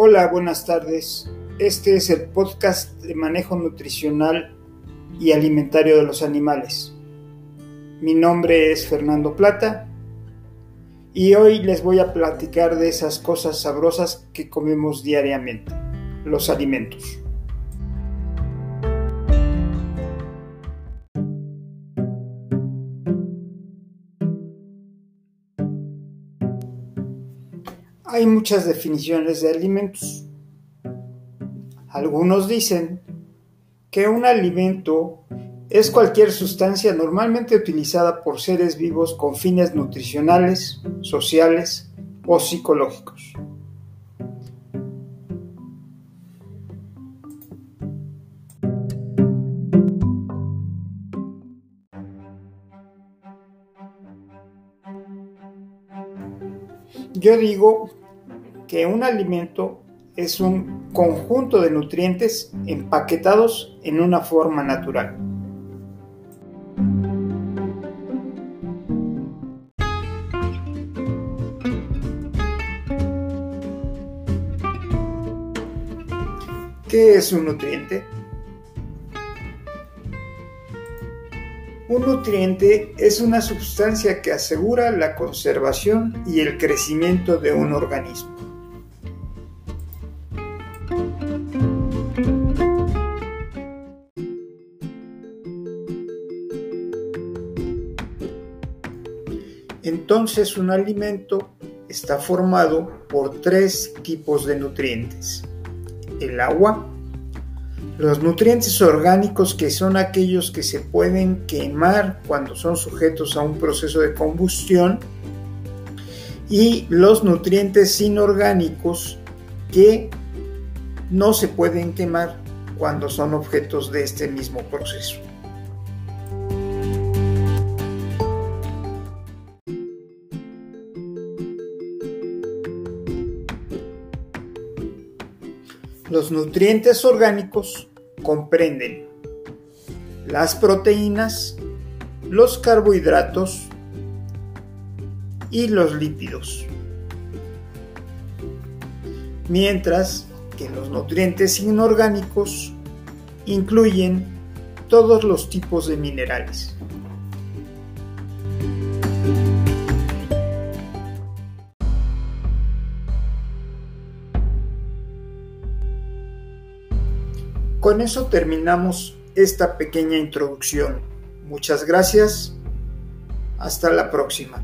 Hola, buenas tardes. Este es el podcast de manejo nutricional y alimentario de los animales. Mi nombre es Fernando Plata y hoy les voy a platicar de esas cosas sabrosas que comemos diariamente, los alimentos. Hay muchas definiciones de alimentos. Algunos dicen que un alimento es cualquier sustancia normalmente utilizada por seres vivos con fines nutricionales, sociales o psicológicos. Yo digo que un alimento es un conjunto de nutrientes empaquetados en una forma natural. ¿Qué es un nutriente? Un nutriente es una sustancia que asegura la conservación y el crecimiento de un organismo. Entonces un alimento está formado por tres tipos de nutrientes. El agua, los nutrientes orgánicos que son aquellos que se pueden quemar cuando son sujetos a un proceso de combustión y los nutrientes inorgánicos que no se pueden quemar cuando son objetos de este mismo proceso. Los nutrientes orgánicos comprenden las proteínas, los carbohidratos y los lípidos. Mientras que los nutrientes inorgánicos incluyen todos los tipos de minerales. Con eso terminamos esta pequeña introducción. Muchas gracias. Hasta la próxima.